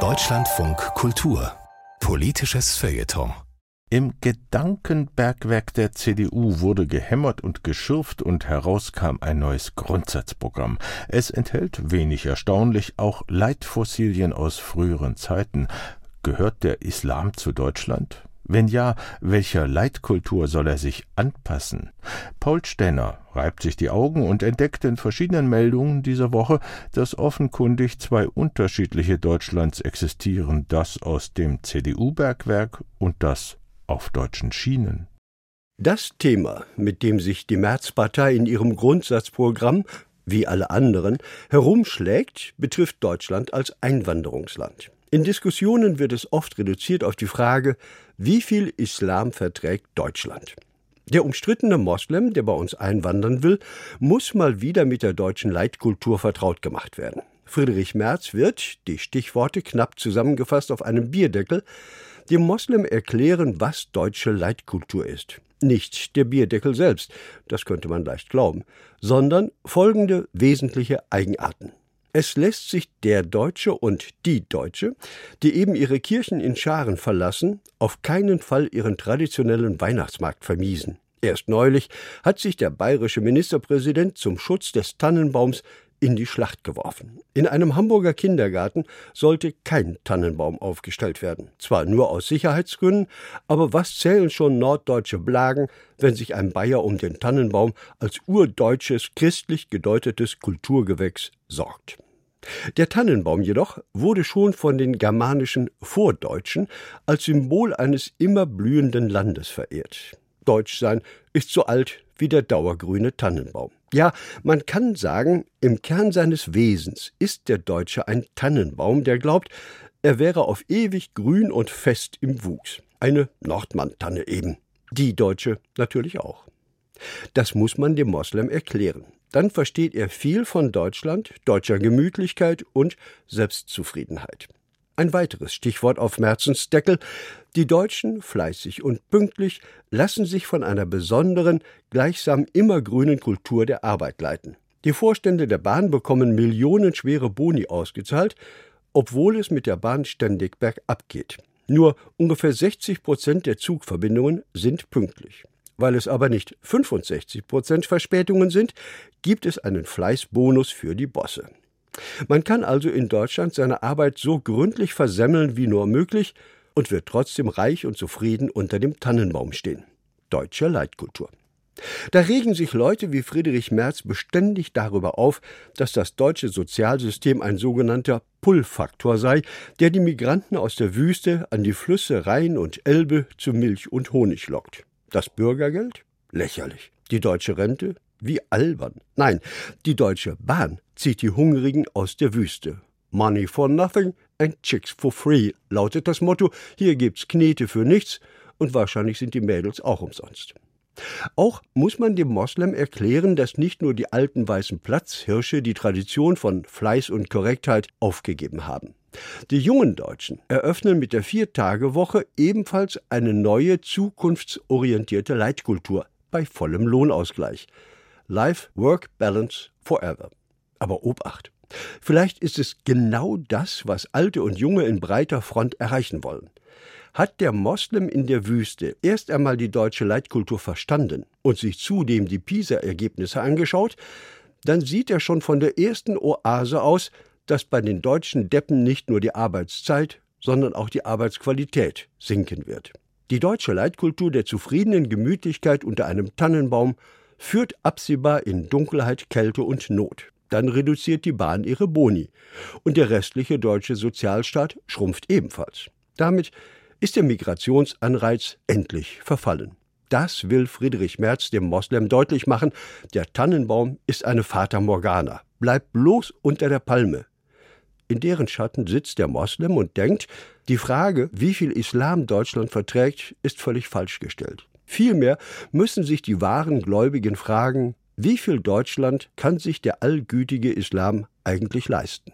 Deutschlandfunk Kultur Politisches Feuilleton im Gedankenbergwerk der CDU wurde gehämmert und geschürft und heraus kam ein neues Grundsatzprogramm. Es enthält, wenig erstaunlich, auch Leitfossilien aus früheren Zeiten. Gehört der Islam zu Deutschland? Wenn ja, welcher Leitkultur soll er sich anpassen? Paul Stenner reibt sich die Augen und entdeckt in verschiedenen Meldungen dieser Woche, dass offenkundig zwei unterschiedliche Deutschlands existieren, das aus dem CDU-Bergwerk und das auf deutschen Schienen. Das Thema, mit dem sich die Märzpartei in ihrem Grundsatzprogramm, wie alle anderen, herumschlägt, betrifft Deutschland als Einwanderungsland. In Diskussionen wird es oft reduziert auf die Frage, wie viel Islam verträgt Deutschland? Der umstrittene Moslem, der bei uns einwandern will, muss mal wieder mit der deutschen Leitkultur vertraut gemacht werden. Friedrich Merz wird, die Stichworte knapp zusammengefasst auf einem Bierdeckel, dem Moslem erklären, was deutsche Leitkultur ist. Nicht der Bierdeckel selbst, das könnte man leicht glauben, sondern folgende wesentliche Eigenarten. Es lässt sich der Deutsche und die Deutsche, die eben ihre Kirchen in Scharen verlassen, auf keinen Fall ihren traditionellen Weihnachtsmarkt vermiesen. Erst neulich hat sich der bayerische Ministerpräsident zum Schutz des Tannenbaums in die Schlacht geworfen. In einem Hamburger Kindergarten sollte kein Tannenbaum aufgestellt werden. Zwar nur aus Sicherheitsgründen, aber was zählen schon norddeutsche Blagen, wenn sich ein Bayer um den Tannenbaum als urdeutsches, christlich gedeutetes Kulturgewächs sorgt. Der Tannenbaum jedoch wurde schon von den germanischen Vordeutschen als Symbol eines immer blühenden Landes verehrt. Deutsch sein ist so alt wie der dauergrüne Tannenbaum. Ja, man kann sagen, im Kern seines Wesens ist der Deutsche ein Tannenbaum, der glaubt, er wäre auf ewig grün und fest im Wuchs. Eine Nordmann-Tanne eben. Die Deutsche natürlich auch. Das muss man dem Moslem erklären dann versteht er viel von Deutschland, deutscher Gemütlichkeit und Selbstzufriedenheit. Ein weiteres Stichwort auf Merzens Deckel. Die Deutschen, fleißig und pünktlich, lassen sich von einer besonderen, gleichsam immergrünen Kultur der Arbeit leiten. Die Vorstände der Bahn bekommen millionenschwere Boni ausgezahlt, obwohl es mit der Bahn ständig bergab geht. Nur ungefähr 60 Prozent der Zugverbindungen sind pünktlich. Weil es aber nicht 65 Prozent Verspätungen sind, gibt es einen Fleißbonus für die Bosse. Man kann also in Deutschland seine Arbeit so gründlich versemmeln wie nur möglich und wird trotzdem reich und zufrieden unter dem Tannenbaum stehen. Deutsche Leitkultur. Da regen sich Leute wie Friedrich Merz beständig darüber auf, dass das deutsche Sozialsystem ein sogenannter Pull-Faktor sei, der die Migranten aus der Wüste an die Flüsse Rhein und Elbe zu Milch und Honig lockt. Das Bürgergeld? Lächerlich. Die deutsche Rente? Wie albern. Nein, die Deutsche Bahn zieht die Hungrigen aus der Wüste. Money for nothing and chicks for free lautet das Motto. Hier gibt's Knete für nichts und wahrscheinlich sind die Mädels auch umsonst. Auch muss man dem Moslem erklären, dass nicht nur die alten weißen Platzhirsche die Tradition von Fleiß und Korrektheit aufgegeben haben. Die jungen Deutschen eröffnen mit der Viertagewoche ebenfalls eine neue zukunftsorientierte Leitkultur bei vollem Lohnausgleich. Life-Work-Balance forever. Aber Obacht! Vielleicht ist es genau das, was Alte und Junge in breiter Front erreichen wollen. Hat der Moslem in der Wüste erst einmal die deutsche Leitkultur verstanden und sich zudem die PISA-Ergebnisse angeschaut, dann sieht er schon von der ersten Oase aus, dass bei den deutschen Deppen nicht nur die Arbeitszeit, sondern auch die Arbeitsqualität sinken wird. Die deutsche Leitkultur der zufriedenen Gemütlichkeit unter einem Tannenbaum führt absehbar in Dunkelheit, Kälte und Not. Dann reduziert die Bahn ihre Boni. Und der restliche deutsche Sozialstaat schrumpft ebenfalls. Damit ist der Migrationsanreiz endlich verfallen. Das will Friedrich Merz dem Moslem deutlich machen. Der Tannenbaum ist eine Fata Morgana. Bleibt bloß unter der Palme. In deren Schatten sitzt der Moslem und denkt, die Frage, wie viel Islam Deutschland verträgt, ist völlig falsch gestellt. Vielmehr müssen sich die wahren Gläubigen fragen, wie viel Deutschland kann sich der allgütige Islam eigentlich leisten?